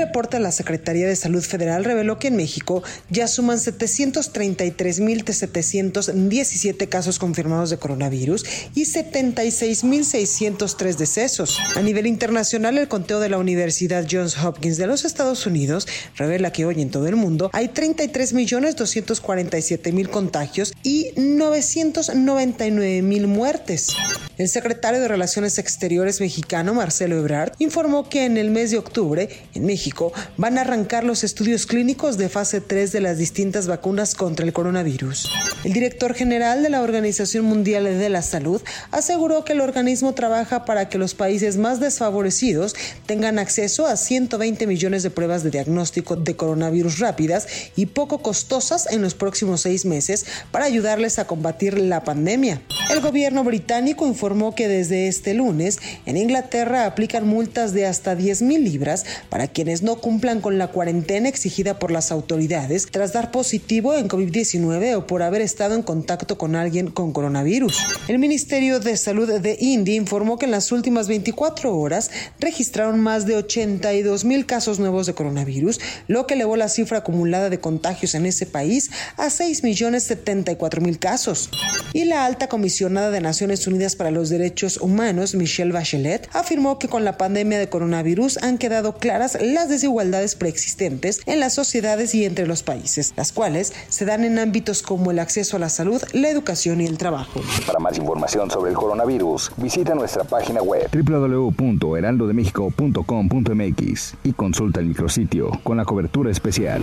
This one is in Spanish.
Reporte de la Secretaría de Salud Federal reveló que en México ya suman 733.717 casos confirmados de coronavirus y 76.603 decesos. A nivel internacional, el conteo de la Universidad Johns Hopkins de los Estados Unidos revela que hoy en todo el mundo hay 33.247.000 contagios y 999.000 muertes. El secretario de Relaciones Exteriores mexicano, Marcelo Ebrard, informó que en el mes de octubre, en México, van a arrancar los estudios clínicos de fase 3 de las distintas vacunas contra el coronavirus. El director general de la Organización Mundial de la Salud aseguró que el organismo trabaja para que los países más desfavorecidos tengan acceso a 120 millones de pruebas de diagnóstico de coronavirus rápidas y poco costosas en los próximos seis meses para ayudarles a combatir la pandemia. El gobierno británico informó que desde este lunes en Inglaterra aplican multas de hasta 10 mil libras para no cumplan con la cuarentena exigida por las autoridades tras dar positivo en COVID-19 o por haber estado en contacto con alguien con coronavirus. El Ministerio de Salud de India informó que en las últimas 24 horas registraron más de 82 mil casos nuevos de coronavirus, lo que elevó la cifra acumulada de contagios en ese país a 6 millones 74 mil casos. Y la alta comisionada de Naciones Unidas para los Derechos Humanos, Michelle Bachelet, afirmó que con la pandemia de coronavirus han quedado claras las desigualdades preexistentes en las sociedades y entre los países, las cuales se dan en ámbitos como el acceso a la salud, la educación y el trabajo. Para más información sobre el coronavirus, visita nuestra página web www.heraldodemexico.com.mx y consulta el micrositio con la cobertura especial.